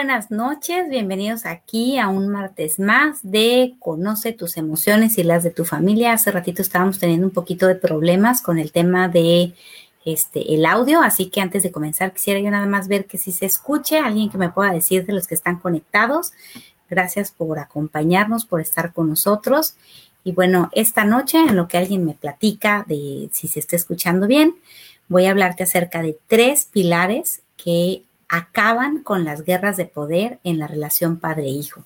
buenas noches. Bienvenidos aquí a un martes más de Conoce tus emociones y las de tu familia. Hace ratito estábamos teniendo un poquito de problemas con el tema de este el audio, así que antes de comenzar quisiera yo nada más ver que si se escuche, alguien que me pueda decir de los que están conectados. Gracias por acompañarnos, por estar con nosotros. Y bueno, esta noche en lo que alguien me platica de si se está escuchando bien, voy a hablarte acerca de tres pilares que acaban con las guerras de poder en la relación padre-hijo.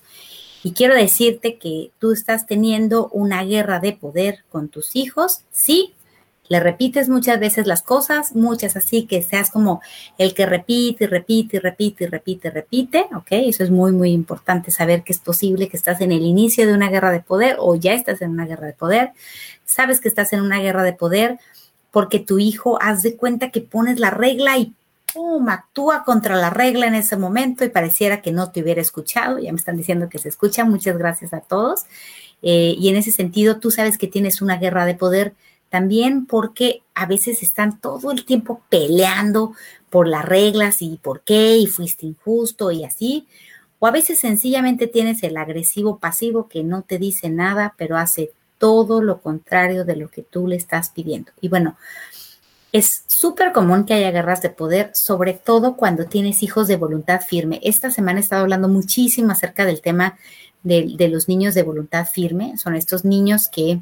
Y quiero decirte que tú estás teniendo una guerra de poder con tus hijos, sí, le repites muchas veces las cosas, muchas así que seas como el que repite y repite y repite y repite repite, ¿ok? Eso es muy, muy importante saber que es posible que estás en el inicio de una guerra de poder o ya estás en una guerra de poder. Sabes que estás en una guerra de poder porque tu hijo haz de cuenta que pones la regla y ¡pum! actúa contra la regla en ese momento y pareciera que no te hubiera escuchado. Ya me están diciendo que se escucha. Muchas gracias a todos. Eh, y en ese sentido, tú sabes que tienes una guerra de poder también porque a veces están todo el tiempo peleando por las reglas y por qué y fuiste injusto y así. O a veces sencillamente tienes el agresivo pasivo que no te dice nada, pero hace todo lo contrario de lo que tú le estás pidiendo. Y bueno, es súper común que haya guerras de poder, sobre todo cuando tienes hijos de voluntad firme. Esta semana he estado hablando muchísimo acerca del tema de, los niños de voluntad firme. Son estos niños que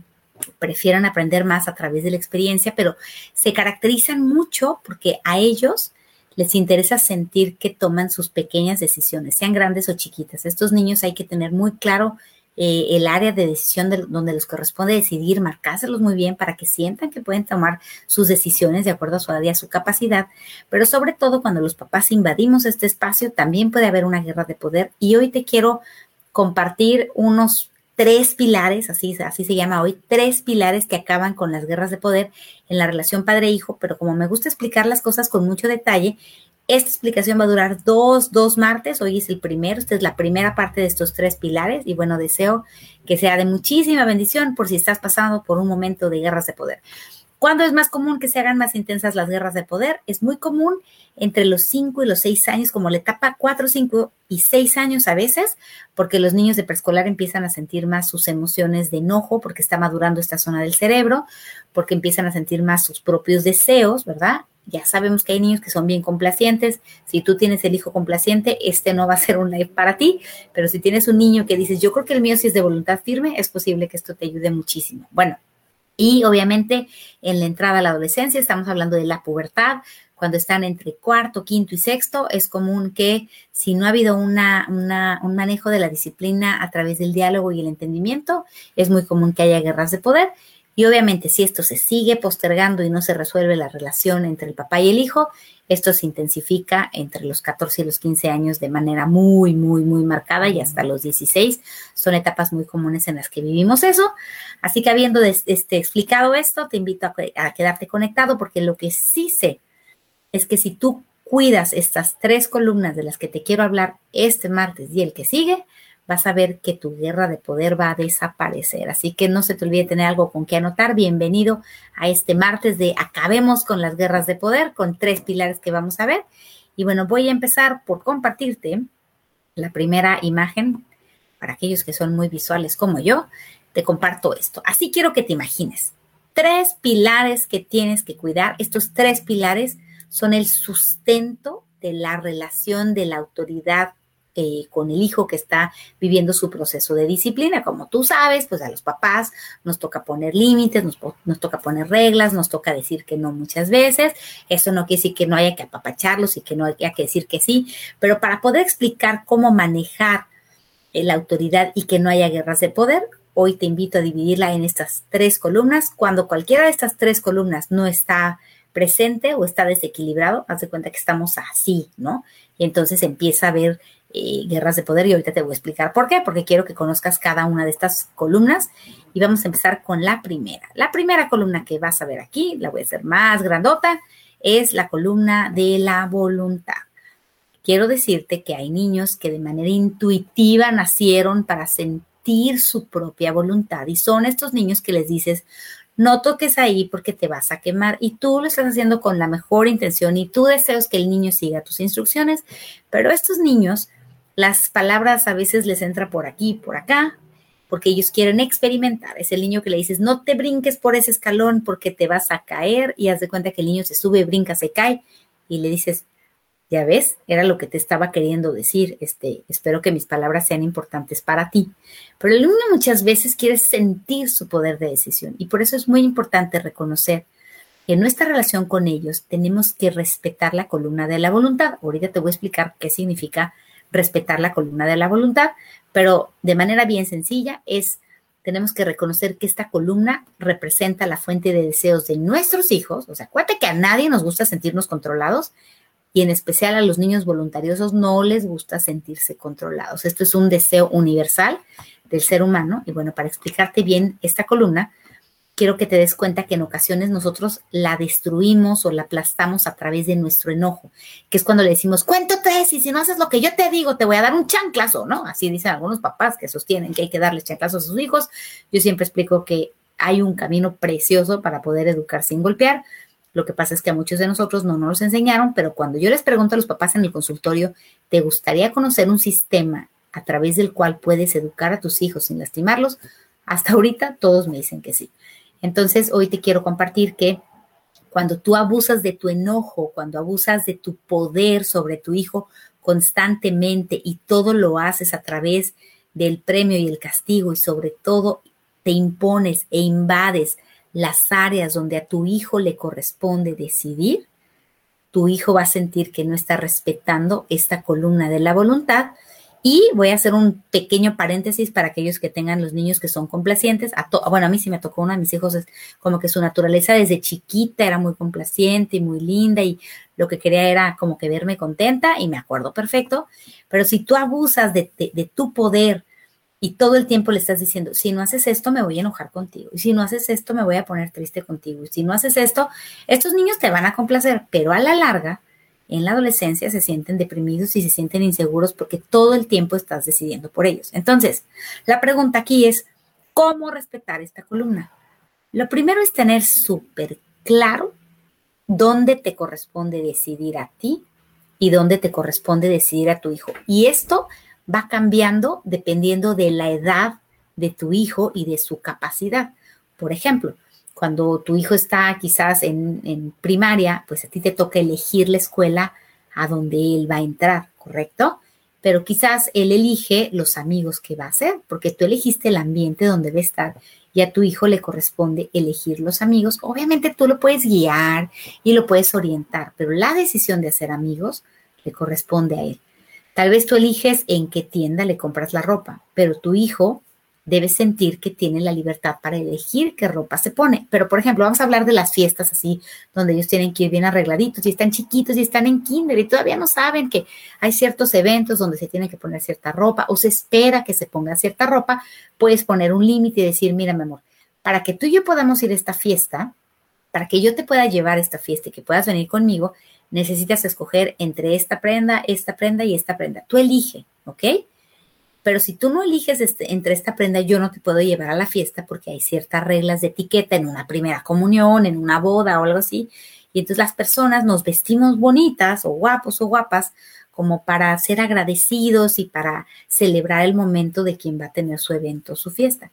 prefieren aprender más a través de la experiencia, pero se caracterizan mucho porque a ellos les interesa sentir que toman sus pequeñas decisiones, sean grandes o chiquitas. Estos niños hay que tener muy claro eh, el área de decisión donde les corresponde decidir, marcárselos muy bien para que sientan que pueden tomar sus decisiones de acuerdo a su a su capacidad, pero sobre todo cuando los papás invadimos este espacio también puede haber una guerra de poder. Y hoy te quiero compartir unos tres pilares, así, así se llama hoy, tres pilares que acaban con las guerras de poder en la relación padre-hijo, pero como me gusta explicar las cosas con mucho detalle, esta explicación va a durar dos, dos martes. Hoy es el primero. Esta es la primera parte de estos tres pilares. Y bueno, deseo que sea de muchísima bendición por si estás pasando por un momento de guerras de poder. ¿Cuándo es más común que se hagan más intensas las guerras de poder? Es muy común entre los 5 y los 6 años, como la etapa 4, 5 y 6 años a veces, porque los niños de preescolar empiezan a sentir más sus emociones de enojo, porque está madurando esta zona del cerebro, porque empiezan a sentir más sus propios deseos, ¿verdad? Ya sabemos que hay niños que son bien complacientes. Si tú tienes el hijo complaciente, este no va a ser un live para ti, pero si tienes un niño que dices, yo creo que el mío sí es de voluntad firme, es posible que esto te ayude muchísimo. Bueno, y obviamente en la entrada a la adolescencia estamos hablando de la pubertad. Cuando están entre cuarto, quinto y sexto, es común que si no ha habido una, un manejo de la disciplina a través del diálogo y el entendimiento, es muy común que haya guerras de poder. Y obviamente si esto se sigue postergando y no se resuelve la relación entre el papá y el hijo, esto se intensifica entre los 14 y los 15 años de manera muy, muy, muy marcada y hasta los 16 son etapas muy comunes en las que vivimos eso. Así que habiendo este, explicado esto, te invito a, a quedarte conectado porque lo que sí sé es que si tú cuidas estas tres columnas de las que te quiero hablar este martes y el que sigue, vas a ver que tu guerra de poder va a desaparecer. Así que no se te olvide tener algo con que anotar. Bienvenido a este martes de Acabemos con las guerras de poder, con tres pilares que vamos a ver. Y bueno, voy a empezar por compartirte la primera imagen. Para aquellos que son muy visuales como yo, te comparto esto. Así quiero que te imagines. Tres pilares que tienes que cuidar. Estos tres pilares son el sustento de la relación de la autoridad eh, con el hijo que está viviendo su proceso de disciplina. Como tú sabes, pues a los papás nos toca poner límites, nos, toca poner reglas, nos toca decir que no muchas veces. Eso no quiere decir que no haya que apapacharlos y que no haya que decir que sí, pero para poder explicar cómo manejar la autoridad y que no haya guerras de poder, hoy te invito a dividirla en estas tres columnas. Cuando cualquiera de estas tres columnas no está presente o está desequilibrado, haz de cuenta que estamos así, ¿no? Y entonces empieza a ver guerras de poder y ahorita te voy a explicar por qué, porque quiero que conozcas cada una de estas columnas y vamos a empezar con la primera. La primera columna que vas a ver aquí, la voy a hacer más grandota, es la columna de la voluntad. Quiero decirte que hay niños que de manera intuitiva nacieron para sentir su propia voluntad y son estos niños que les dices, no toques ahí porque te vas a quemar y tú lo estás haciendo con la mejor intención y tú deseas que el niño siga tus instrucciones, pero estos niños, las palabras a veces les entra por aquí, por acá, porque ellos quieren experimentar. Es el niño que le dices, no te brinques por ese escalón porque te vas a caer y haz de cuenta que el niño se sube, brinca, se cae y le dices, ya ves, era lo que te estaba queriendo decir. Este, espero que mis palabras sean importantes para ti. Pero el niño muchas veces quiere sentir su poder de decisión y por eso es muy importante reconocer que en nuestra relación con ellos tenemos que respetar la columna de la voluntad. Ahorita te voy a explicar qué significa respetar la columna de la voluntad, pero de manera bien sencilla es tenemos que reconocer que esta columna representa la fuente de deseos de nuestros hijos. O sea, acuérdate que a nadie nos gusta sentirnos controlados y en especial a los niños voluntariosos no les gusta sentirse controlados. Esto es un deseo universal del ser humano y bueno, para explicarte bien esta columna, quiero que te des cuenta que en ocasiones nosotros la destruimos o la aplastamos a través de nuestro enojo, que es cuando le decimos, cuento tres y si no haces lo que yo te digo, te voy a dar un chanclazo, ¿no? Así dicen algunos papás que sostienen que hay que darle chanclazos a sus hijos. Yo siempre explico que hay un camino precioso para poder educar sin golpear. Lo que pasa es que a muchos de nosotros no nos enseñaron, pero cuando yo les pregunto a los papás en el consultorio, ¿te gustaría conocer un sistema a través del cual puedes educar a tus hijos sin lastimarlos? Hasta ahorita todos me dicen que sí. Entonces, hoy te quiero compartir que cuando tú abusas de tu enojo, cuando abusas de tu poder sobre tu hijo constantemente y todo lo haces a través del premio y el castigo y sobre todo te impones e invades las áreas donde a tu hijo le corresponde decidir, tu hijo va a sentir que no está respetando esta columna de la voluntad. Y voy a hacer un pequeño paréntesis para aquellos que tengan los niños que son complacientes. A bueno, a mí sí me tocó uno de mis hijos, es como que su naturaleza desde chiquita era muy complaciente y muy linda y lo que quería era como que verme contenta y me acuerdo perfecto. Pero si tú abusas de, de tu poder, y todo el tiempo le estás diciendo, si no haces esto, me voy a enojar contigo. Y si no haces esto, me voy a poner triste contigo. Y si no haces esto, estos niños te van a complacer, pero a la larga, en la adolescencia se sienten deprimidos y se sienten inseguros porque todo el tiempo estás decidiendo por ellos. Entonces, la pregunta aquí es, ¿cómo respetar esta columna? Lo primero es tener súper claro dónde te corresponde decidir a ti y dónde te corresponde decidir a tu hijo. Y esto va cambiando dependiendo de la edad de tu hijo y de su capacidad. Por ejemplo, cuando tu hijo está quizás en, primaria, pues a ti te toca elegir la escuela a donde él va a entrar, ¿correcto? Pero quizás él elige los amigos que va a hacer, porque tú elegiste el ambiente donde va a estar y a tu hijo le corresponde elegir los amigos. Obviamente tú lo puedes guiar y lo puedes orientar, pero la decisión de hacer amigos le corresponde a él. Tal vez tú eliges en qué tienda le compras la ropa, pero tu hijo debe sentir que tiene la libertad para elegir qué ropa se pone. Pero, por ejemplo, vamos a hablar de las fiestas así, donde ellos tienen que ir bien arregladitos y están chiquitos y están en kinder y todavía no saben que hay ciertos eventos donde se tiene que poner cierta ropa o se espera que se ponga cierta ropa. Puedes poner un límite y decir, mira, mi amor, para que tú y yo podamos ir a esta fiesta, para que yo te pueda llevar a esta fiesta y que puedas venir conmigo, necesitas escoger entre esta prenda, esta prenda y esta prenda. Tú elige, ¿ok? Pero si tú no eliges este, entre esta prenda, yo no te puedo llevar a la fiesta porque hay ciertas reglas de etiqueta en una primera comunión, en una boda o algo así. Y entonces las personas nos vestimos bonitas o guapos o guapas como para ser agradecidos y para celebrar el momento de quien va a tener su evento, su fiesta.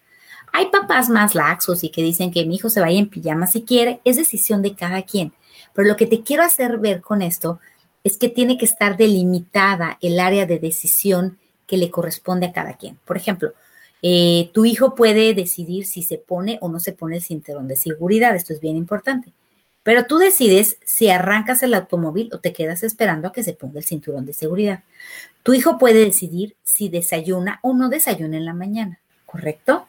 Hay papás más laxos y que dicen que mi hijo se vaya en pijama si quiere, es decisión de cada quien. Pero lo que te quiero hacer ver con esto es que tiene que estar delimitada el área de decisión que le corresponde a cada quien. Por ejemplo, eh, tu hijo puede decidir si se pone o no se pone el cinturón de seguridad, esto es bien importante. Pero tú decides si arrancas el automóvil o te quedas esperando a que se ponga el cinturón de seguridad. Tu hijo puede decidir si desayuna o no desayuna en la mañana, ¿correcto?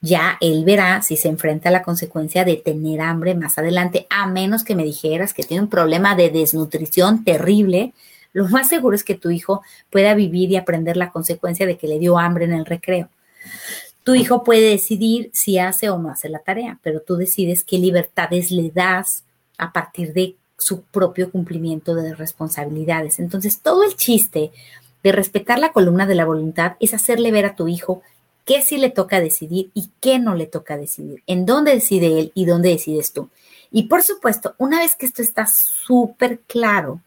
ya él verá si se enfrenta a la consecuencia de tener hambre más adelante, a menos que me dijeras que tiene un problema de desnutrición terrible. Lo más seguro es que tu hijo pueda vivir y aprender la consecuencia de que le dio hambre en el recreo. Tu hijo puede decidir si hace o no hace la tarea, pero tú decides qué libertades le das a partir de su propio cumplimiento de responsabilidades. Entonces, todo el chiste de respetar la columna de la voluntad es hacerle ver a tu hijo qué sí le toca decidir y qué no le toca decidir, en dónde decide él y dónde decides tú. Y por supuesto, una vez que esto está súper claro,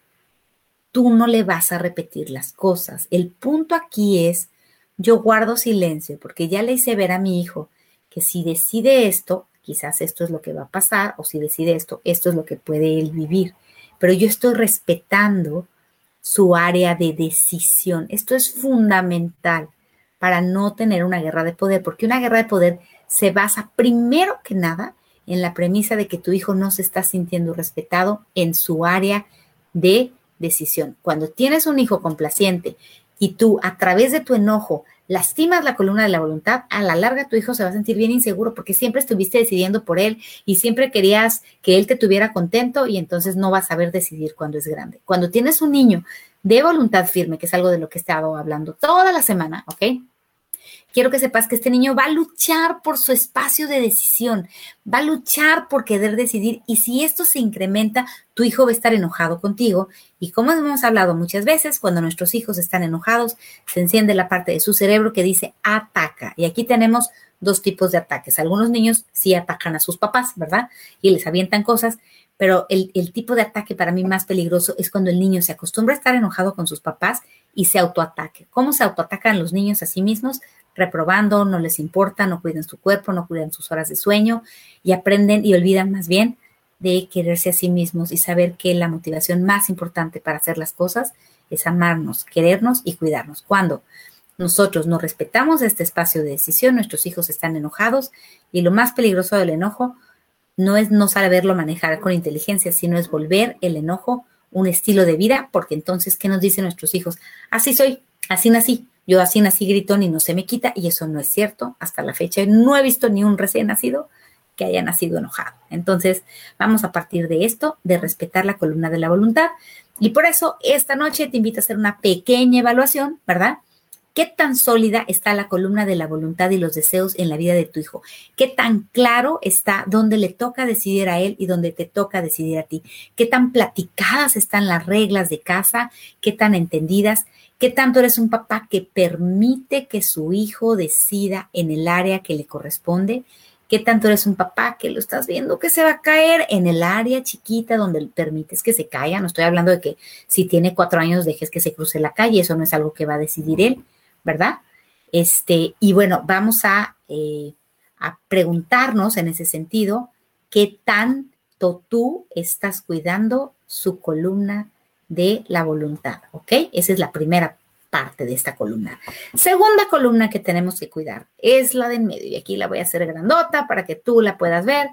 tú no le vas a repetir las cosas. El punto aquí es, yo guardo silencio porque ya le hice ver a mi hijo que si decide esto, quizás esto es lo que va a pasar, o si decide esto, esto es lo que puede él vivir. Pero yo estoy respetando su área de decisión. Esto es fundamental para no tener una guerra de poder, porque una guerra de poder se basa primero que nada en la premisa de que tu hijo no se está sintiendo respetado en su área de decisión. Cuando tienes un hijo complaciente y tú a través de tu enojo lastimas la columna de la voluntad, a la larga tu hijo se va a sentir bien inseguro porque siempre estuviste decidiendo por él y siempre querías que él te tuviera contento y entonces no vas a saber decidir cuando es grande. Cuando tienes un niño de voluntad firme, que es algo de lo que he estado hablando toda la semana, ¿ok? Quiero que sepas que este niño va a luchar por su espacio de decisión, va a luchar por querer decidir y si esto se incrementa, tu hijo va a estar enojado contigo y como hemos hablado muchas veces, cuando nuestros hijos están enojados, se enciende la parte de su cerebro que dice ataca y aquí tenemos dos tipos de ataques. Algunos niños sí atacan a sus papás, ¿verdad? Y les avientan cosas, pero el, tipo de ataque para mí más peligroso es cuando el niño se acostumbra a estar enojado con sus papás y se autoataque. ¿Cómo se autoatacan los niños a sí mismos? Reprobando, no les importa, no cuidan su cuerpo, no cuidan sus horas de sueño y aprenden y olvidan más bien de quererse a sí mismos y saber que la motivación más importante para hacer las cosas es amarnos, querernos y cuidarnos. Cuando nosotros no respetamos este espacio de decisión, nuestros hijos están enojados y lo más peligroso del enojo no es no saberlo manejar con inteligencia, sino es volver el enojo un estilo de vida, porque entonces, ¿qué nos dicen nuestros hijos? Así soy, así nací, yo así nací gritón y no se me quita, y eso no es cierto. Hasta la fecha no he visto ni un recién nacido que haya nacido enojado. Entonces, vamos a partir de esto, de respetar la columna de la voluntad. Y por eso, esta noche te invito a hacer una pequeña evaluación, ¿verdad? ¿Qué tan sólida está la columna de la voluntad y los deseos en la vida de tu hijo? ¿Qué tan claro está dónde le toca decidir a él y dónde te toca decidir a ti? ¿Qué tan platicadas están las reglas de casa? ¿Qué tan entendidas? ¿Qué tanto eres un papá que permite que su hijo decida en el área que le corresponde? ¿Qué tanto eres un papá que lo estás viendo que se va a caer en el área chiquita donde permites que se caiga? No estoy hablando de que si tiene cuatro años dejes que se cruce la calle, eso no es algo que va a decidir él, ¿verdad? Este, y bueno, vamos a, eh, a preguntarnos en ese sentido, ¿qué tanto tú estás cuidando su columna de la voluntad, ¿ok? Esa es la primera parte de esta columna. Segunda columna que tenemos que cuidar es la de en medio y aquí la voy a hacer grandota para que tú la puedas ver.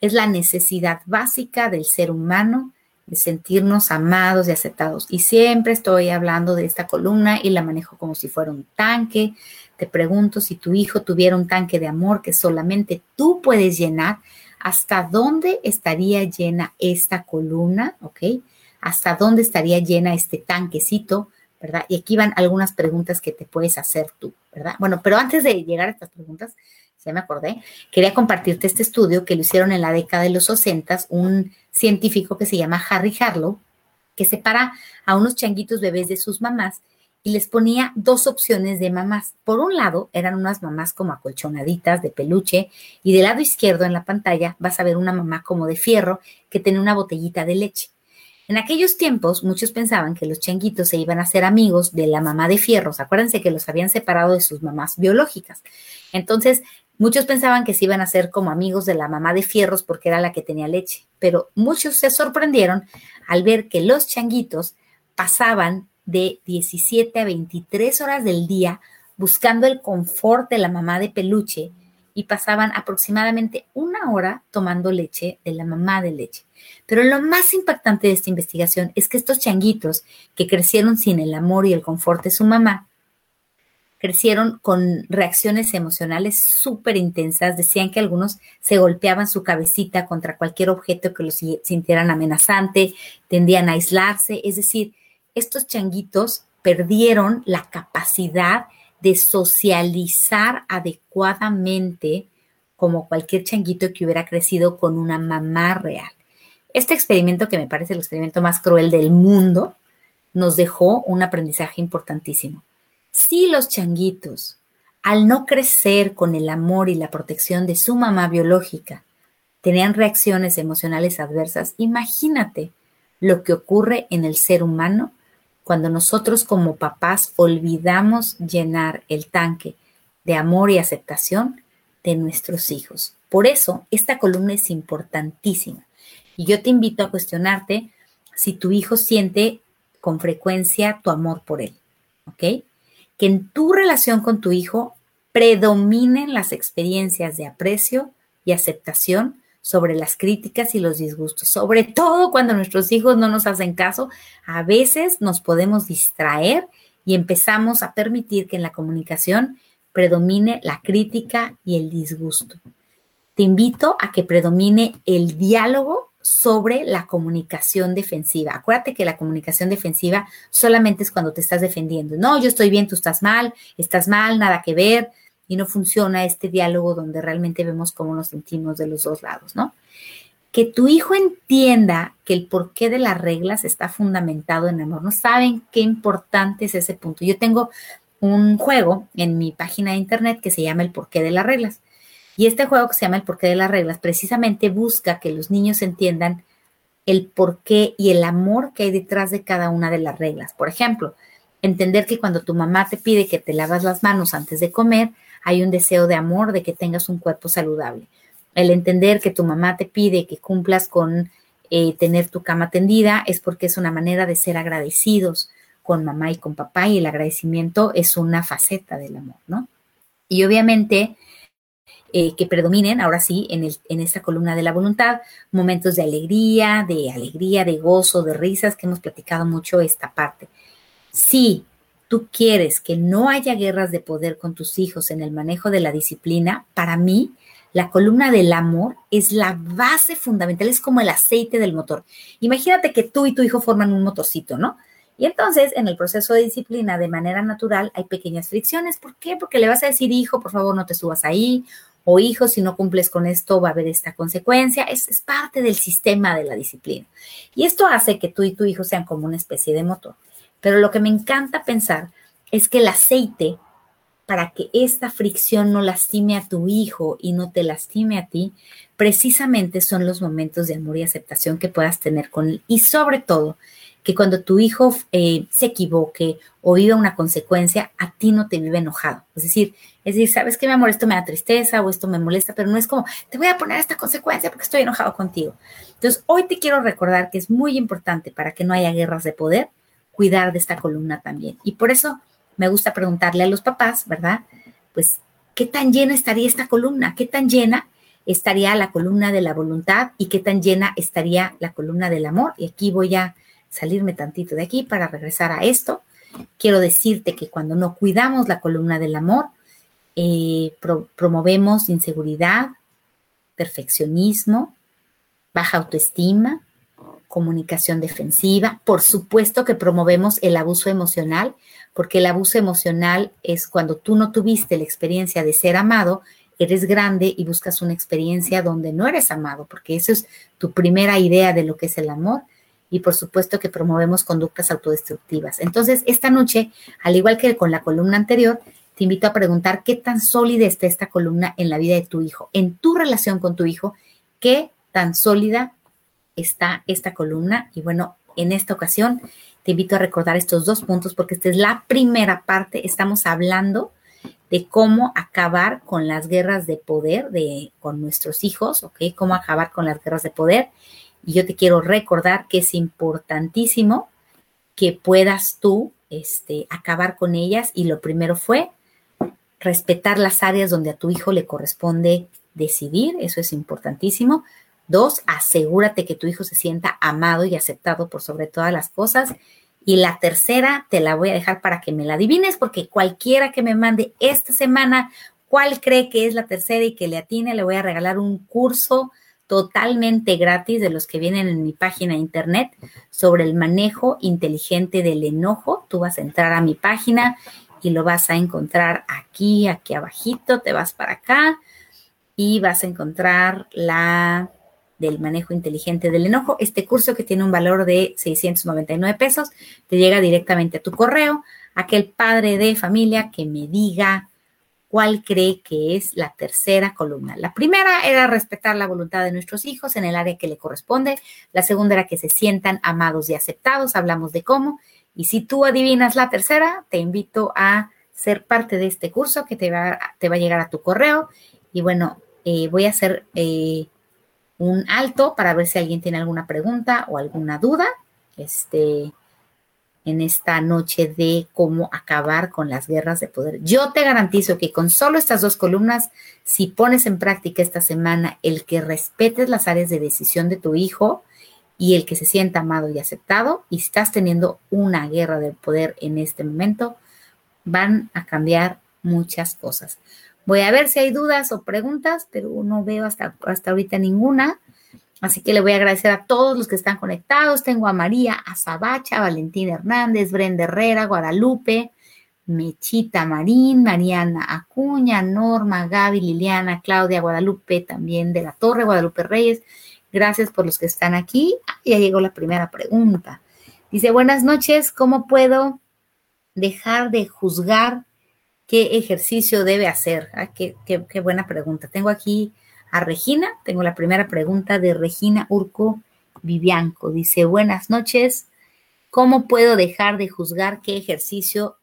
Es la necesidad básica del ser humano de sentirnos amados y aceptados. Y siempre estoy hablando de esta columna y la manejo como si fuera un tanque. Te pregunto si tu hijo tuviera un tanque de amor que solamente tú puedes llenar, ¿hasta dónde estaría llena esta columna? ¿Ok? Hasta dónde estaría llena este tanquecito, ¿verdad? Y aquí van algunas preguntas que te puedes hacer tú, ¿verdad? Bueno, pero antes de llegar a estas preguntas, ya me acordé, quería compartirte este estudio que lo hicieron en la década de los 60, un científico que se llama Harry Harlow, que separa a unos changuitos bebés de sus mamás y les ponía dos opciones de mamás. Por un lado, eran unas mamás como acolchonaditas de peluche y del lado izquierdo en la pantalla vas a ver una mamá como de fierro que tiene una botellita de leche. En aquellos tiempos, muchos pensaban que los changuitos se iban a ser amigos de la mamá de fierros. Acuérdense que los habían separado de sus mamás biológicas. Entonces, muchos pensaban que se iban a ser como amigos de la mamá de fierros porque era la que tenía leche. Pero muchos se sorprendieron al ver que los changuitos pasaban de 17 a 23 horas del día buscando el confort de la mamá de peluche y pasaban aproximadamente una hora tomando leche de la mamá de leche. Pero lo más impactante de esta investigación es que estos changuitos que crecieron sin el amor y el confort de su mamá, crecieron con reacciones emocionales súper intensas. Decían que algunos se golpeaban su cabecita contra cualquier objeto que los sintieran amenazante, tendían a aislarse. Es decir, estos changuitos perdieron la capacidad de socializar adecuadamente como cualquier changuito que hubiera crecido con una mamá real. Este experimento, que me parece el experimento más cruel del mundo, nos dejó un aprendizaje importantísimo. Si los changuitos al no crecer con el amor y la protección de su mamá biológica, tenían reacciones emocionales adversas, imagínate lo que ocurre en el ser humano cuando nosotros como papás olvidamos llenar el tanque de amor y aceptación de nuestros hijos. Por eso, esta columna es importantísima. Y yo te invito a cuestionarte si tu hijo siente con frecuencia tu amor por él. ¿Ok? Que en tu relación con tu hijo predominen las experiencias de aprecio y aceptación sobre las críticas y los disgustos, sobre todo cuando nuestros hijos no nos hacen caso, a veces nos podemos distraer y empezamos a permitir que en la comunicación predomine la crítica y el disgusto. Te invito a que predomine el diálogo sobre la comunicación defensiva. Acuérdate que la comunicación defensiva solamente es cuando te estás defendiendo. No, yo estoy bien, tú estás mal, estás mal, nada que ver, y no funciona este diálogo donde realmente vemos cómo nos sentimos de los dos lados, ¿no? Que tu hijo entienda que el porqué de las reglas está fundamentado en amor. No saben qué importante es ese punto. Yo tengo un juego en mi página de internet que se llama El porqué de las reglas. Y este juego que se llama El porqué de las reglas precisamente busca que los niños entiendan el porqué y el amor que hay detrás de cada una de las reglas. Por ejemplo, entender que cuando tu mamá te pide que te lavas las manos antes de comer, hay un deseo de amor, de que tengas un cuerpo saludable. El entender que tu mamá te pide que cumplas con eh, tener tu cama tendida es porque es una manera de ser agradecidos con mamá y con papá y el agradecimiento es una faceta del amor, ¿no? Y obviamente eh, que predominen, ahora sí, en, el, en esta columna de la voluntad, momentos de alegría, de alegría, de gozo, de risas, que hemos platicado mucho esta parte. Sí, tú quieres que no haya guerras de poder con tus hijos en el manejo de la disciplina, para mí la columna del amor es la base fundamental, es como el aceite del motor. Imagínate que tú y tu hijo forman un motorcito, ¿no? Y entonces, en el proceso de disciplina, de manera natural, hay pequeñas fricciones. ¿Por qué? Porque le vas a decir, hijo, por favor, no te subas ahí, o hijo, si no cumples con esto, va a haber esta consecuencia. Es, parte del sistema de la disciplina. Y esto hace que tú y tu hijo sean como una especie de motor. Pero lo que me encanta pensar es que el aceite, para que esta fricción no lastime a tu hijo y no te lastime a ti, precisamente son los momentos de amor y aceptación que puedas tener con él. Y sobre todo, que cuando tu hijo eh, se equivoque o viva una consecuencia, a ti no te vive enojado. Es decir, es decir, sabes que mi amor, esto me da tristeza o esto me molesta, pero no es como, te voy a poner esta consecuencia porque estoy enojado contigo. Entonces, hoy te quiero recordar que es muy importante para que no haya guerras de poder, cuidar de esta columna también. Y por eso me gusta preguntarle a los papás, ¿verdad? Pues, ¿qué tan llena estaría esta columna? ¿Qué tan llena estaría la columna de la voluntad y qué tan llena estaría la columna del amor? Y aquí voy a salirme tantito de aquí para regresar a esto. Quiero decirte que cuando no cuidamos la columna del amor, eh, promovemos inseguridad, perfeccionismo, baja autoestima, comunicación defensiva. Por supuesto que promovemos el abuso emocional, porque el abuso emocional es cuando tú no tuviste la experiencia de ser amado, eres grande y buscas una experiencia donde no eres amado, porque eso es tu primera idea de lo que es el amor. Y por supuesto que promovemos conductas autodestructivas. Entonces, esta noche, al igual que con la columna anterior, te invito a preguntar qué tan sólida está esta columna en la vida de tu hijo, en tu relación con tu hijo, qué tan sólida está esta columna. Y bueno, en esta ocasión te invito a recordar estos dos puntos porque esta es la primera parte. Estamos hablando de cómo acabar con las guerras de poder de, con nuestros hijos, ¿ok? Cómo acabar con las guerras de poder. Y yo te quiero recordar que es importantísimo que puedas tú este, acabar con ellas. Y lo primero fue respetar las áreas donde a tu hijo le corresponde decidir, eso es importantísimo. Dos, asegúrate que tu hijo se sienta amado y aceptado por sobre todas las cosas. Y la tercera, te la voy a dejar para que me la adivines, porque cualquiera que me mande esta semana cuál cree que es la tercera y que le atine, le voy a regalar un curso totalmente gratis de los que vienen en mi página de internet sobre el manejo inteligente del enojo. Tú vas a entrar a mi página y lo vas a encontrar aquí, aquí abajito, te vas para acá y vas a encontrar la del manejo inteligente del enojo. Este curso que tiene un valor de 699 pesos te llega directamente a tu correo. Aquel padre de familia que me diga cuál cree que es la tercera columna. La primera era respetar la voluntad de nuestros hijos en el área que le corresponde. La segunda era que se sientan amados y aceptados. Hablamos de cómo. Y si tú adivinas la tercera, te invito a ser parte de este curso que te va, te va a llegar a tu correo. Y bueno, eh, voy a hacer eh, un alto para ver si alguien tiene alguna pregunta o alguna duda. Este, en esta noche de cómo acabar con las guerras de poder. Yo te garantizo que con solo estas dos columnas, si pones en práctica esta semana el que respetes las áreas de decisión de tu hijo y el que se sienta amado y aceptado, y estás teniendo una guerra de poder en este momento, van a cambiar muchas cosas. Voy a ver si hay dudas o preguntas, pero no veo hasta, hasta ahorita ninguna. Así que le voy a agradecer a todos los que están conectados. Tengo a María Azabacha, Valentín Hernández, Brenda Herrera, Guadalupe, Mechita Marín, Mariana Acuña, Norma, Gaby, Liliana, Claudia, Guadalupe, también de la Torre, Guadalupe Reyes. Gracias por los que están aquí. Ah, ya llegó la primera pregunta. Dice, buenas noches, ¿cómo puedo dejar de juzgar qué ejercicio debe hacer? Ah, qué, qué buena pregunta. Tengo aquí a Regina. Tengo la primera pregunta de Regina Urco Vivianco. Dice, buenas noches. ¿Cómo puedo dejar de juzgar qué ejercicio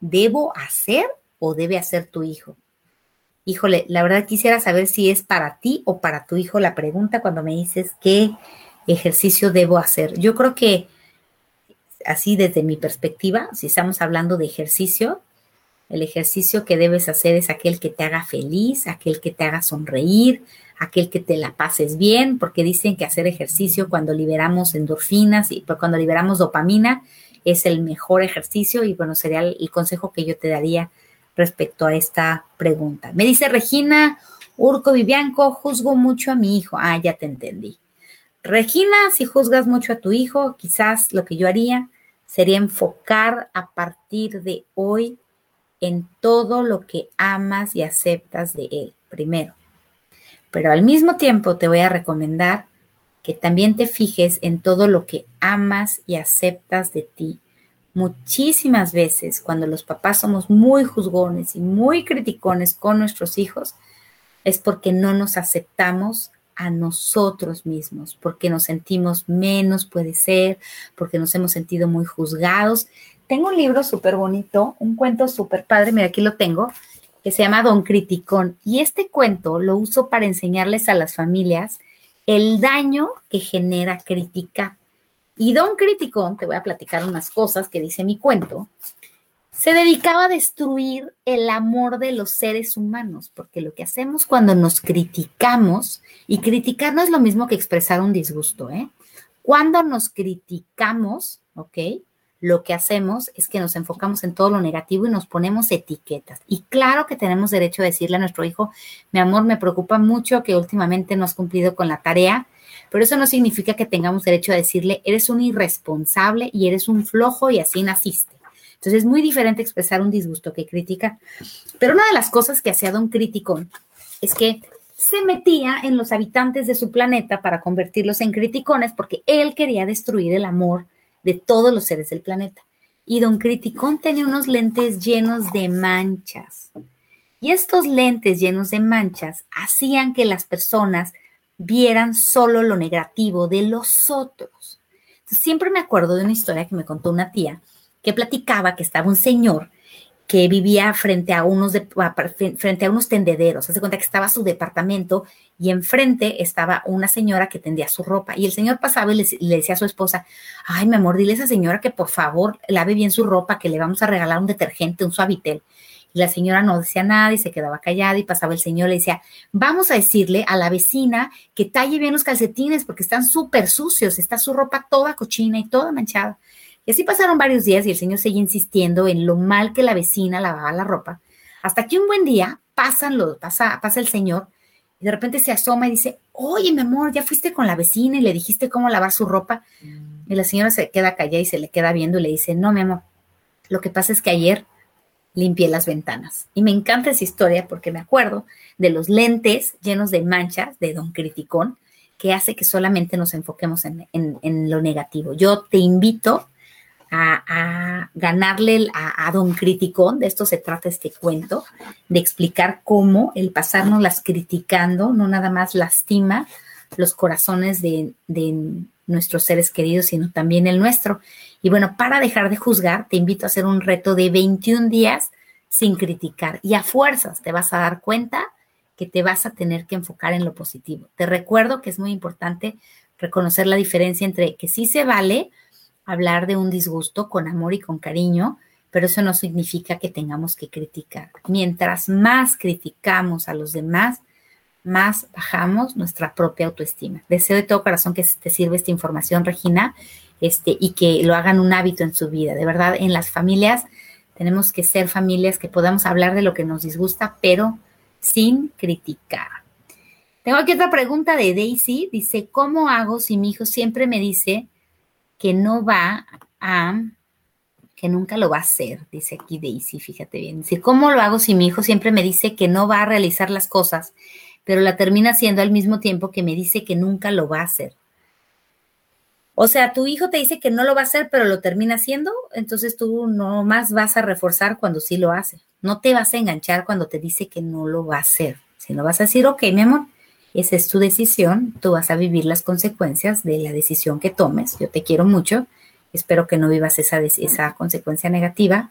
debo hacer o debe hacer tu hijo? Híjole, la verdad quisiera saber si es para ti o para tu hijo la pregunta cuando me dices qué ejercicio debo hacer. Yo creo que así desde mi perspectiva, si estamos hablando de ejercicio, el ejercicio que debes hacer es aquel que te haga feliz, aquel que te haga sonreír, aquel que te la pases bien, porque dicen que hacer ejercicio cuando liberamos endorfinas y pues, cuando liberamos dopamina es el mejor ejercicio y bueno, sería el, consejo que yo te daría respecto a esta pregunta. Me dice Regina Urco Vivianco, juzgo mucho a mi hijo. Ah, ya te entendí. Regina, si juzgas mucho a tu hijo, quizás lo que yo haría sería enfocar a partir de hoy en todo lo que amas y aceptas de Él, primero. Pero al mismo tiempo te voy a recomendar que también te fijes en todo lo que amas y aceptas de ti. Muchísimas veces cuando los papás somos muy juzgones y muy criticones con nuestros hijos, es porque no nos aceptamos a nosotros mismos, porque nos sentimos menos, puede ser, porque nos hemos sentido muy juzgados tengo un libro súper bonito, un cuento súper padre, mira, aquí lo tengo, que se llama Don Criticón. Y este cuento lo uso para enseñarles a las familias el daño que genera crítica. Y Don Criticón, te voy a platicar unas cosas que dice mi cuento, se dedicaba a destruir el amor de los seres humanos, porque lo que hacemos cuando nos criticamos, y criticar no es lo mismo que expresar un disgusto, ¿eh? Cuando nos criticamos, ¿ok? Lo que hacemos es que nos enfocamos en todo lo negativo y nos ponemos etiquetas. Y claro que tenemos derecho a decirle a nuestro hijo, mi amor, me preocupa mucho que últimamente no has cumplido con la tarea, pero eso no significa que tengamos derecho a decirle, eres un irresponsable y eres un flojo y así naciste. Entonces es muy diferente expresar un disgusto que criticar. Pero una de las cosas que hacía Don Criticón es que se metía en los habitantes de su planeta para convertirlos en criticones porque él quería destruir el amor de todos los seres del planeta. Y don Criticón tenía unos lentes llenos de manchas. Y estos lentes llenos de manchas hacían que las personas vieran solo lo negativo de los otros. siempre me acuerdo de una historia que me contó una tía que platicaba que estaba un señor que vivía frente a unos, de, frente a unos tendederos. Hace cuenta que estaba su departamento y enfrente estaba una señora que tendía su ropa. Y el señor pasaba y le, decía a su esposa, ay, mi amor, dile a esa señora que por favor lave bien su ropa, que le vamos a regalar un detergente, un suavitel. Y la señora no decía nada y se quedaba callada y pasaba el señor y le decía, vamos a decirle a la vecina que talle bien los calcetines porque están súper sucios, está su ropa toda cochina y toda manchada. Y así pasaron varios días y el señor seguía insistiendo en lo mal que la vecina lavaba la ropa, hasta que un buen día pasan lo, pasa, pasa el señor y de repente se asoma y dice, oye, mi amor, ya fuiste con la vecina y le dijiste cómo lavar su ropa. Y la señora se queda callada y se le queda viendo y le dice, no, mi amor, lo que pasa es que ayer limpié las ventanas. Y me encanta esa historia porque me acuerdo de los lentes llenos de manchas de Don Criticón, que hace que solamente nos enfoquemos en, en lo negativo. Yo te invito a, ganarle a, a, don criticón, de esto se trata este cuento, de explicar cómo el pasarnos las criticando no nada más lastima los corazones de, de nuestros seres queridos, sino también el nuestro. Y bueno, para dejar de juzgar, te invito a hacer un reto de 21 días sin criticar y a fuerzas te vas a dar cuenta que te vas a tener que enfocar en lo positivo. Te recuerdo que es muy importante reconocer la diferencia entre que sí se vale hablar de un disgusto con amor y con cariño, pero eso no significa que tengamos que criticar. Mientras más criticamos a los demás, más bajamos nuestra propia autoestima. Deseo de todo corazón que te sirva esta información, Regina, este, y que lo hagan un hábito en su vida. De verdad, en las familias tenemos que ser familias que podamos hablar de lo que nos disgusta, pero sin criticar. Tengo aquí otra pregunta de Daisy. Dice, ¿cómo hago si mi hijo siempre me dice que no va a, que nunca lo va a hacer? Dice aquí Daisy, fíjate bien. Dice, ¿cómo lo hago si mi hijo siempre me dice que no va a realizar las cosas, pero la termina haciendo al mismo tiempo que me dice que nunca lo va a hacer? O sea, tu hijo te dice que no lo va a hacer, pero lo termina haciendo, entonces tú no más vas a reforzar cuando sí lo hace. No te vas a enganchar cuando te dice que no lo va a hacer. Si no vas a decir, ok, mi amor, esa es tu decisión, tú vas a vivir las consecuencias de la decisión que tomes. Yo te quiero mucho, espero que no vivas esa, esa consecuencia negativa,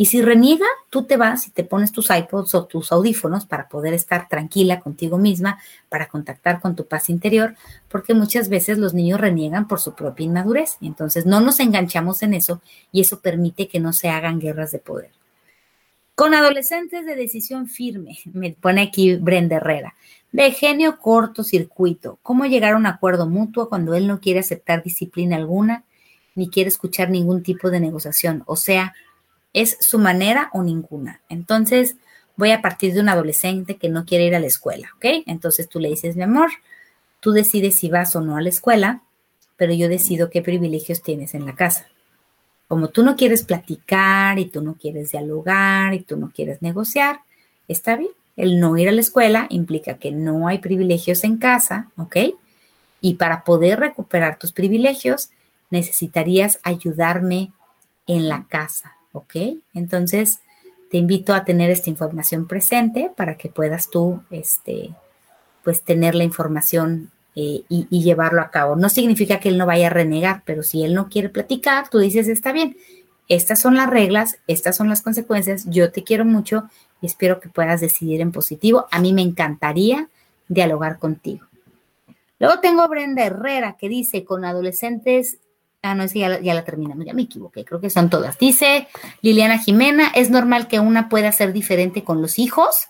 y si reniega, tú te vas y te pones tus iPods o tus audífonos para poder estar tranquila contigo misma, para contactar con tu paz interior, porque muchas veces los niños reniegan por su propia inmadurez. Entonces no nos enganchamos en eso y eso permite que no se hagan guerras de poder. Con adolescentes de decisión firme, me pone aquí Brenda Herrera, de genio cortocircuito, ¿cómo llegar a un acuerdo mutuo cuando él no quiere aceptar disciplina alguna ni quiere escuchar ningún tipo de negociación? O sea, es su manera o ninguna. Entonces, voy a partir de un adolescente que no quiere ir a la escuela, ¿ok? Entonces tú le dices, mi amor, tú decides si vas o no a la escuela, pero yo decido qué privilegios tienes en la casa. Como tú no quieres platicar y tú no quieres dialogar y tú no quieres negociar, está bien. El no ir a la escuela implica que no hay privilegios en casa, ¿ok? Y para poder recuperar tus privilegios, necesitarías ayudarme en la casa, ¿ok? Entonces, te invito a tener esta información presente para que puedas tú, este, pues, tener la información eh, y, llevarlo a cabo. No significa que él no vaya a renegar, pero si él no quiere platicar, tú dices, está bien, estas son las reglas, estas son las consecuencias, yo te quiero mucho y espero que puedas decidir en positivo. A mí me encantaría dialogar contigo. Luego tengo Brenda Herrera que dice, con adolescentes Ah, no, es ya, ya la terminamos, ya me equivoqué, creo que son todas. Dice Liliana Jimena, ¿es normal que una pueda ser diferente con los hijos?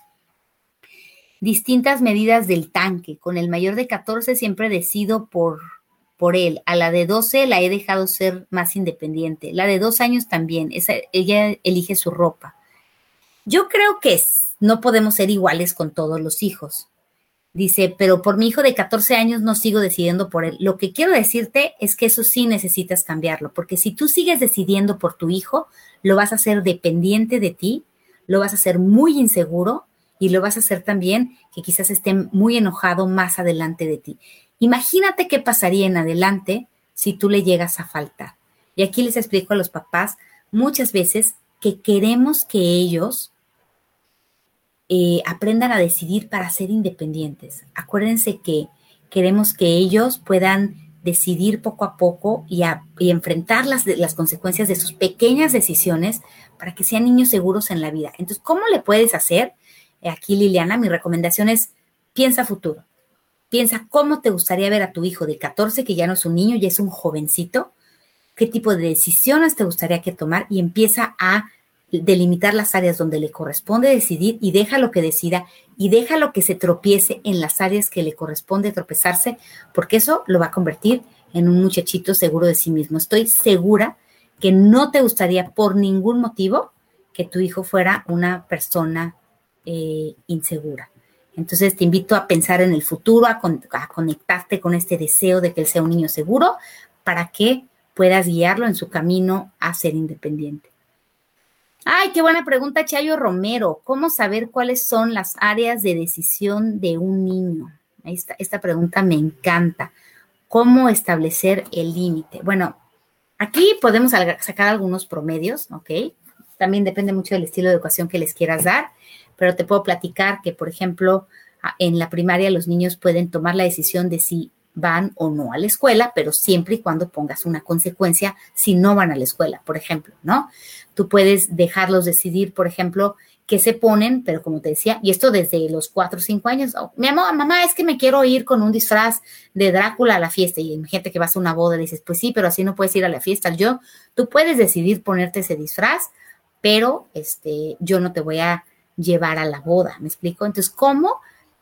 Distintas medidas del tanque. Con el mayor de 14 siempre decido por, por él. A la de 12 la he dejado ser más independiente. La de dos años también. Esa, ella elige su ropa. Yo creo que no podemos ser iguales con todos los hijos. Dice, pero por mi hijo de 14 años no sigo decidiendo por él. Lo que quiero decirte es que eso sí necesitas cambiarlo, porque si tú sigues decidiendo por tu hijo, lo vas a hacer dependiente de ti, lo vas a hacer muy inseguro y lo vas a hacer también que quizás esté muy enojado más adelante de ti. Imagínate qué pasaría en adelante si tú le llegas a faltar. Y aquí les explico a los papás muchas veces que queremos que ellos eh, aprendan a decidir para ser independientes. Acuérdense que queremos que ellos puedan decidir poco a poco y, enfrentar las, las consecuencias de sus pequeñas decisiones para que sean niños seguros en la vida. Entonces, ¿cómo le puedes hacer? Aquí, Liliana, mi recomendación es piensa futuro. Piensa cómo te gustaría ver a tu hijo de 14, que ya no es un niño, ya es un jovencito, qué tipo de decisiones te gustaría que tomar y empieza a delimitar las áreas donde le corresponde decidir y deja lo que decida y deja lo que se tropiece en las áreas que le corresponde tropezarse, porque eso lo va a convertir en un muchachito seguro de sí mismo. Estoy segura que no te gustaría por ningún motivo que tu hijo fuera una persona eh, insegura. Entonces te invito a pensar en el futuro, a, conectarte con este deseo de que él sea un niño seguro para que puedas guiarlo en su camino a ser independiente. Ay, qué buena pregunta, Chayo Romero. ¿Cómo saber cuáles son las áreas de decisión de un niño? Esta, esta pregunta me encanta. ¿Cómo establecer el límite? Bueno, Aquí podemos sacar algunos promedios, ¿ok? También depende mucho del estilo de educación que les quieras dar, pero te puedo platicar que, por ejemplo, en la primaria los niños pueden tomar la decisión de si van o no a la escuela, pero siempre y cuando pongas una consecuencia si no van a la escuela, por ejemplo, ¿no? Tú puedes dejarlos decidir, por ejemplo, qué se ponen, pero como te decía, y esto desde los cuatro o cinco años, oh, mi amor, mamá, es que me quiero ir con un disfraz de Drácula a la fiesta, y gente que vas a una boda y dices, pues sí, pero así no puedes ir a la fiesta. Yo, tú puedes decidir ponerte ese disfraz, pero este, yo no te voy a llevar a la boda, ¿me explico? Entonces, ¿cómo?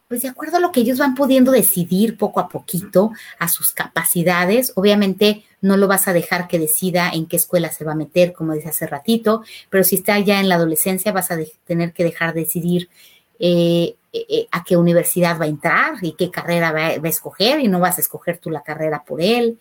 pues de acuerdo a lo que ellos van pudiendo decidir poco a poquito, a sus capacidades, obviamente no lo vas a dejar que decida en qué escuela se va a meter, como dice hace ratito, pero si está ya en la adolescencia vas a tener que dejar decidir eh, eh, eh, a qué universidad va a entrar y qué carrera va, a escoger y no vas a escoger tú la carrera por él.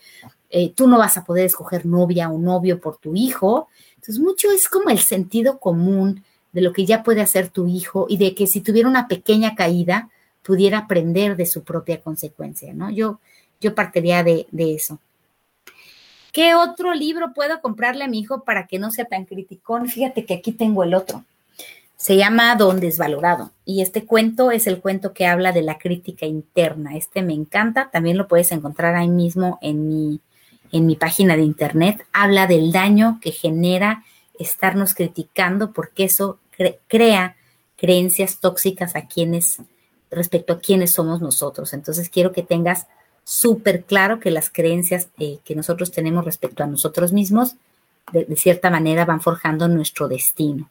tú no vas a poder escoger novia o novio por tu hijo. Entonces, mucho es como el sentido común de lo que ya puede hacer tu hijo y de que si tuviera una pequeña caída, pudiera aprender de su propia consecuencia, ¿no? Yo, yo partiría de, de eso. ¿Qué otro libro puedo comprarle a mi hijo para que no sea tan criticón? Fíjate que aquí tengo el otro. Se llama Don Desvalorado. Y este cuento es el cuento que habla de la crítica interna. Este me encanta. También lo puedes encontrar ahí mismo en mi, en mi página de internet. Habla del daño que genera estarnos criticando porque eso crea creencias tóxicas a quienes respecto a quiénes somos nosotros. Entonces quiero que tengas súper claro que las creencias eh, que nosotros tenemos respecto a nosotros mismos, de, cierta manera, van forjando nuestro destino.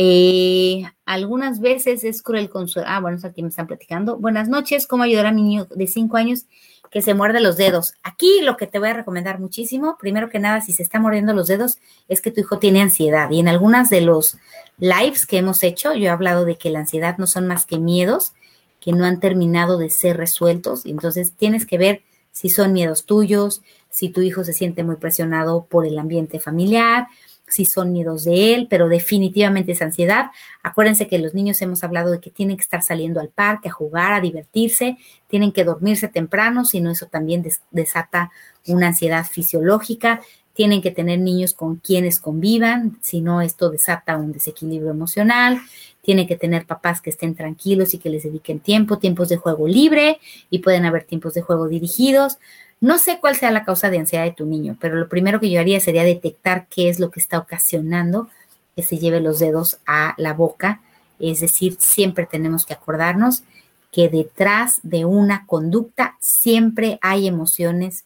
Eh, algunas veces es cruel con su... Ah, bueno, aquí me están platicando. Buenas noches, ¿cómo ayudar a mi niño de 5 años que se muerde los dedos? Aquí lo que te voy a recomendar muchísimo, primero que nada, si se está mordiendo los dedos, es que tu hijo tiene ansiedad. Y en algunas de los lives que hemos hecho, yo he hablado de que la ansiedad no son más que miedos que no han terminado de ser resueltos. Entonces tienes que ver si son miedos tuyos, si tu hijo se siente muy presionado por el ambiente familiar, si son miedos de él, pero definitivamente es ansiedad. Acuérdense que los niños hemos hablado de que tienen que estar saliendo al parque a jugar, a divertirse, tienen que dormirse temprano, si no eso también desata una ansiedad fisiológica tienen que tener niños con quienes convivan, si no esto desata un desequilibrio emocional, tienen que tener papás que estén tranquilos y que les dediquen tiempo, tiempos de juego libre y pueden haber tiempos de juego dirigidos. No sé cuál sea la causa de ansiedad de tu niño, pero lo primero que yo haría sería detectar qué es lo que está ocasionando que se lleve los dedos a la boca. Es decir, siempre tenemos que acordarnos que detrás de una conducta siempre hay emociones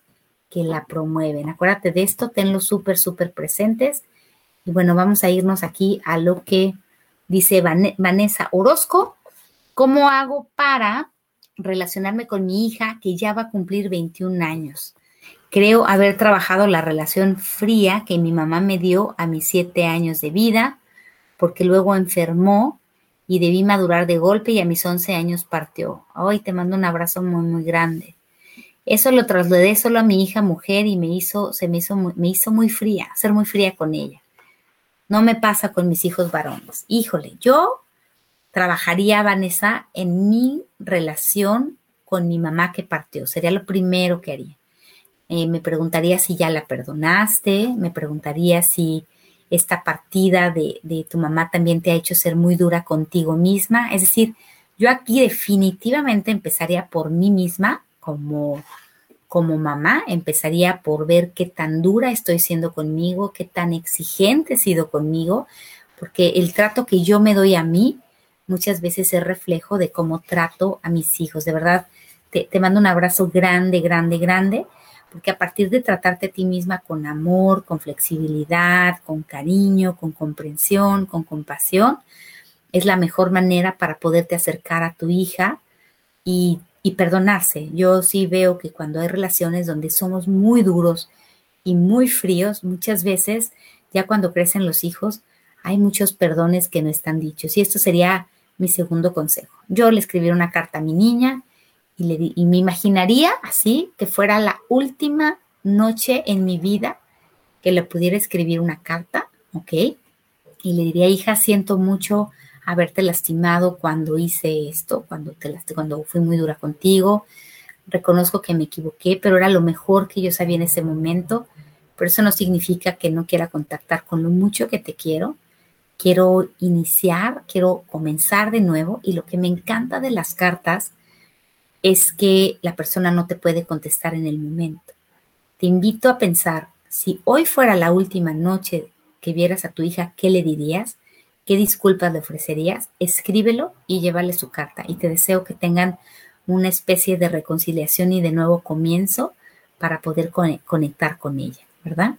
que la promueven. Acuérdate de esto, tenlo súper, súper presentes. Y bueno, vamos a irnos aquí a lo que dice Vanessa Orozco. ¿Cómo hago para relacionarme con mi hija que ya va a cumplir 21 años? Creo haber trabajado la relación fría que mi mamá me dio a mis 7 años de vida, porque luego enfermó y debí madurar de golpe y a mis 11 años partió. Hoy te mando un abrazo muy, muy grande. Eso lo trasladé solo a mi hija mujer y me hizo, se me hizo, me hizo muy fría, ser muy fría con ella. No me pasa con mis hijos varones. Híjole, yo trabajaría, Vanessa, en mi relación con mi mamá que partió. Sería lo primero que haría. Eh, me preguntaría si ya la perdonaste, me preguntaría si esta partida de, de tu mamá también te ha hecho ser muy dura contigo misma. Es decir, yo aquí definitivamente empezaría por mí misma como, como mamá, empezaría por ver qué tan dura estoy siendo conmigo, qué tan exigente he sido conmigo, porque el trato que yo me doy a mí muchas veces es reflejo de cómo trato a mis hijos. De verdad, te, te mando un abrazo grande, grande, grande, porque a partir de tratarte a ti misma con amor, con flexibilidad, con cariño, con comprensión, con compasión, es la mejor manera para poderte acercar a tu hija y y perdonarse. Yo sí veo que cuando hay relaciones donde somos muy duros y muy fríos, muchas veces, ya cuando crecen los hijos, hay muchos perdones que no están dichos. Y esto sería mi segundo consejo. Yo le escribiría una carta a mi niña y, le, y me imaginaría así que fuera la última noche en mi vida que le pudiera escribir una carta, ¿ok? Y le diría, hija, siento mucho haberte lastimado cuando hice esto, cuando, te cuando fui muy dura contigo. Reconozco que me equivoqué, pero era lo mejor que yo sabía en ese momento. pero eso no significa que no quiera contactar con lo mucho que te quiero. Quiero iniciar, quiero comenzar de nuevo y lo que me encanta de las cartas es que la persona no te puede contestar en el momento. Te invito a pensar, si hoy fuera la última noche que vieras a tu hija, ¿qué le dirías? ¿Qué disculpas le ofrecerías? Escríbelo y llévale su carta. Y te deseo que tengan una especie de reconciliación y de nuevo comienzo para poder conectar con ella, ¿verdad?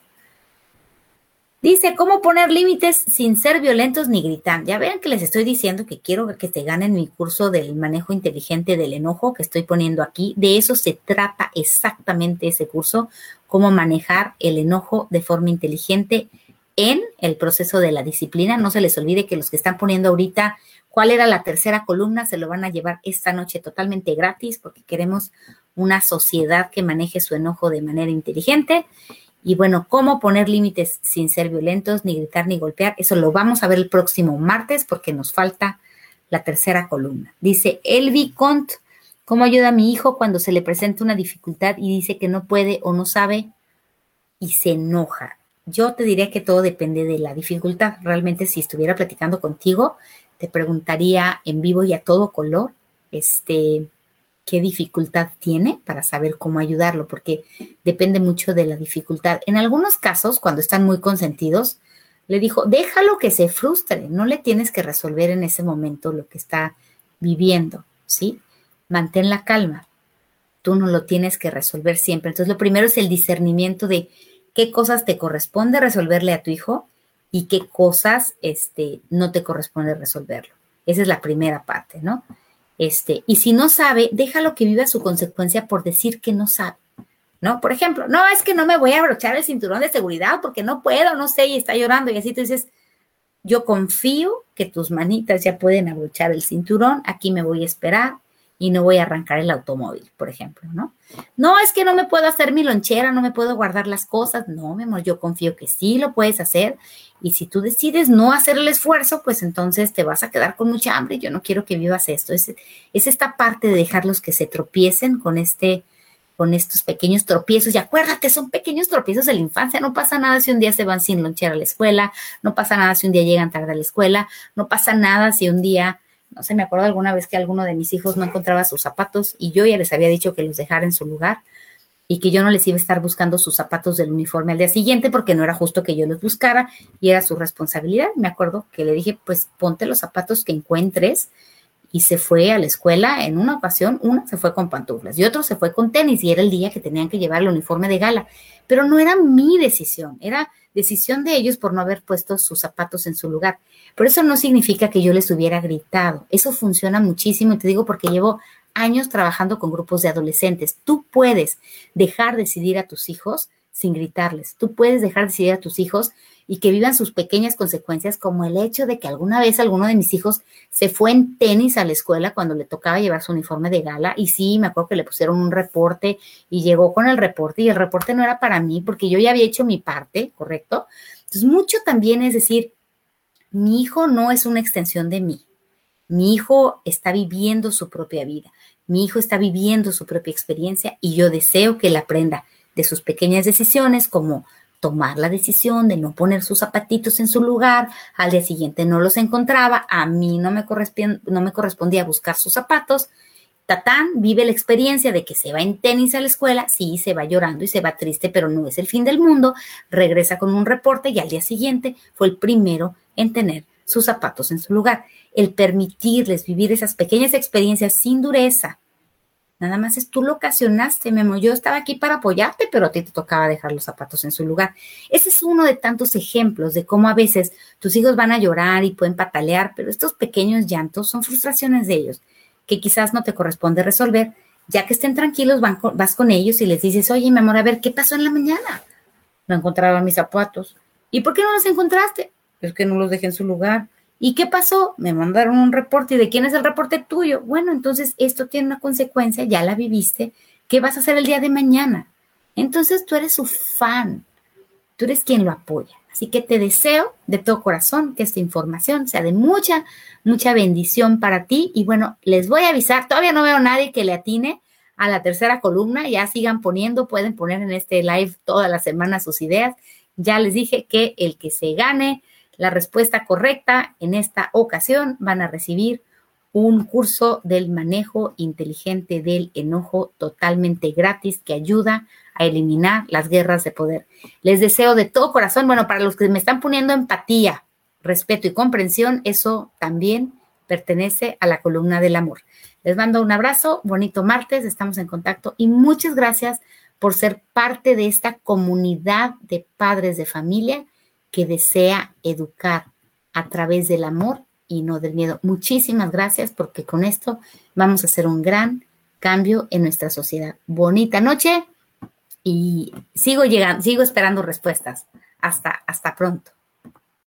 Dice, ¿cómo poner límites sin ser violentos ni gritar? Ya vean que les estoy diciendo que quiero que te ganen mi curso del manejo inteligente del enojo que estoy poniendo aquí. De eso se trata exactamente ese curso, cómo manejar el enojo de forma inteligente en el proceso de la disciplina. No se les olvide que los que están poniendo ahorita cuál era la tercera columna se lo van a llevar esta noche totalmente gratis porque queremos una sociedad que maneje su enojo de manera inteligente. Y bueno, cómo poner límites sin ser violentos, ni gritar, ni golpear, eso lo vamos a ver el próximo martes porque nos falta la tercera columna. Dice Elvi Cont, ¿cómo ayuda a mi hijo cuando se le presenta una dificultad y dice que no puede o no sabe y se enoja? Yo te diría que todo depende de la dificultad. Realmente si estuviera platicando contigo, te preguntaría en vivo y a todo color, este, qué dificultad tiene para saber cómo ayudarlo, porque depende mucho de la dificultad. En algunos casos, cuando están muy consentidos, le dijo, déjalo que se frustre, no le tienes que resolver en ese momento lo que está viviendo, ¿sí? Mantén la calma, tú no lo tienes que resolver siempre. Entonces, lo primero es el discernimiento de qué cosas te corresponde resolverle a tu hijo y qué cosas este, no te corresponde resolverlo. Esa es la primera parte, ¿no? Este, y si no sabe, déjalo que viva su consecuencia por decir que no sabe, ¿no? Por ejemplo, no, es que no me voy a abrochar el cinturón de seguridad porque no puedo, no sé, y está llorando, y así tú dices, yo confío que tus manitas ya pueden abrochar el cinturón, aquí me voy a esperar y no voy a arrancar el automóvil, por ejemplo, ¿no? No, es que no me puedo hacer mi lonchera, no me puedo guardar las cosas, no, mi amor, yo confío que sí lo puedes hacer y si tú decides no hacer el esfuerzo, pues entonces te vas a quedar con mucha hambre. Yo no quiero que vivas esto. Es, es esta parte de dejarlos que se tropiecen con este, con estos pequeños tropiezos. Y acuérdate, son pequeños tropiezos de la infancia. No pasa nada si un día se van sin lonchera a la escuela. No pasa nada si un día llegan tarde a la escuela. No pasa nada si un día, no sé, me acuerdo alguna vez que alguno de mis hijos no encontraba sus zapatos y yo ya les había dicho que los dejara en su lugar y que yo no les iba a estar buscando sus zapatos del uniforme al día siguiente porque no era justo que yo los buscara y era su responsabilidad. Me acuerdo que le dije, pues ponte los zapatos que encuentres y se fue a la escuela en una ocasión, una se fue con pantuflas y otro se fue con tenis y era el día que tenían que llevar el uniforme de gala, pero no era mi decisión, era decisión de ellos por no haber puesto sus zapatos en su lugar. Pero eso no significa que yo les hubiera gritado, eso funciona muchísimo y te digo porque llevo años trabajando con grupos de adolescentes. Tú puedes dejar decidir a tus hijos sin gritarles. Tú puedes dejar decidir a tus hijos y que vivan sus pequeñas consecuencias, como el hecho de que alguna vez alguno de mis hijos se fue en tenis a la escuela cuando le tocaba llevar su uniforme de gala. Y sí, me acuerdo que le pusieron un reporte y llegó con el reporte y el reporte no era para mí porque yo ya había hecho mi parte, ¿correcto? Entonces, mucho también es decir, mi hijo no es una extensión de mí. Mi hijo está viviendo su propia vida, mi hijo está viviendo su propia experiencia y yo deseo que él aprenda de sus pequeñas decisiones como tomar la decisión de no poner sus zapatitos en su lugar, al día siguiente no los encontraba, a mí no me, no me correspondía buscar sus zapatos. Tatán vive la experiencia de que se va en tenis a la escuela, sí, se va llorando y se va triste, pero no es el fin del mundo, regresa con un reporte y al día siguiente fue el primero en tener sus zapatos en su lugar el permitirles vivir esas pequeñas experiencias sin dureza. Nada más es tú lo ocasionaste, Memo. Yo estaba aquí para apoyarte, pero a ti te tocaba dejar los zapatos en su lugar. Ese es uno de tantos ejemplos de cómo a veces tus hijos van a llorar y pueden patalear, pero estos pequeños llantos son frustraciones de ellos que quizás no te corresponde resolver. Ya que estén tranquilos, vas con ellos y les dices, oye, mi amor, a ver, ¿qué pasó en la mañana? No encontraba mis zapatos. ¿Y por qué no los encontraste? Es que no los dejé en su lugar. ¿Y qué pasó? Me mandaron un reporte. ¿Y de quién es el reporte tuyo? Bueno, entonces esto tiene una consecuencia, ya la viviste. ¿Qué vas a hacer el día de mañana? Entonces tú eres su fan, tú eres quien lo apoya. Así que te deseo de todo corazón que esta información sea de mucha, mucha bendición para ti. Y bueno, les voy a avisar, todavía no veo a nadie que le atine a la tercera columna, ya sigan poniendo, pueden poner en este live toda la semana sus ideas. Ya les dije que el que se gane la respuesta correcta en esta ocasión van a recibir un curso del manejo inteligente del enojo totalmente gratis que ayuda a eliminar las guerras de poder. Les deseo de todo corazón, bueno, para los que me están poniendo empatía, respeto y comprensión, eso también pertenece a la columna del amor. Les mando un abrazo, bonito martes, estamos en contacto y muchas gracias por ser parte de esta comunidad de padres de familia que desea educar a través del amor y no del miedo. Muchísimas gracias porque con esto vamos a hacer un gran cambio en nuestra sociedad. Bonita noche y sigo llegando, sigo esperando respuestas. Hasta, hasta pronto.